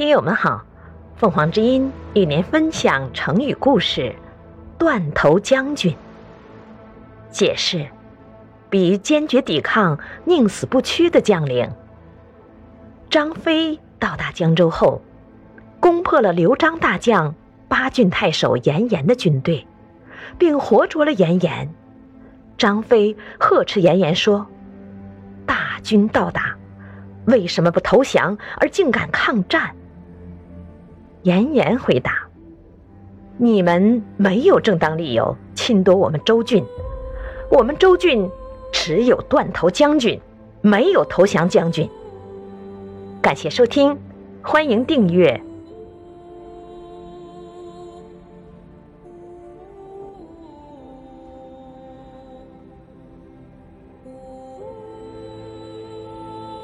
听友们好，凤凰之音与您分享成语故事“断头将军”。解释：比坚决抵抗、宁死不屈的将领。张飞到达江州后，攻破了刘璋大将八郡太守严颜的军队，并活捉了严颜。张飞呵斥严颜说：“大军到达，为什么不投降，而竟敢抗战？”严颜回答：“你们没有正当理由侵夺我们周郡，我们周郡只有断头将军，没有投降将军。”感谢收听，欢迎订阅。